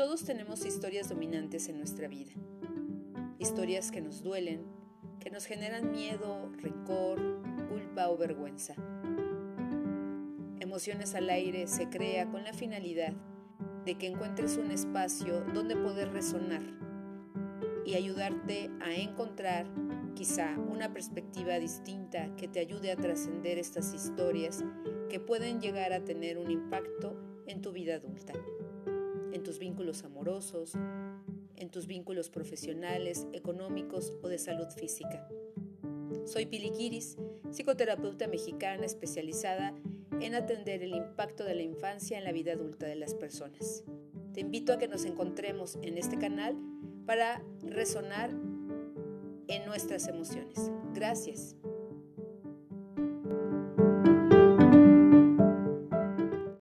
Todos tenemos historias dominantes en nuestra vida. Historias que nos duelen, que nos generan miedo, rencor, culpa o vergüenza. Emociones al aire se crea con la finalidad de que encuentres un espacio donde poder resonar y ayudarte a encontrar quizá una perspectiva distinta que te ayude a trascender estas historias que pueden llegar a tener un impacto en tu vida adulta, en tus vínculos amorosos, en tus vínculos profesionales, económicos o de salud física. Soy Pili Kiris, psicoterapeuta mexicana especializada en atender el impacto de la infancia en la vida adulta de las personas. Te invito a que nos encontremos en este canal para resonar en nuestras emociones. Gracias.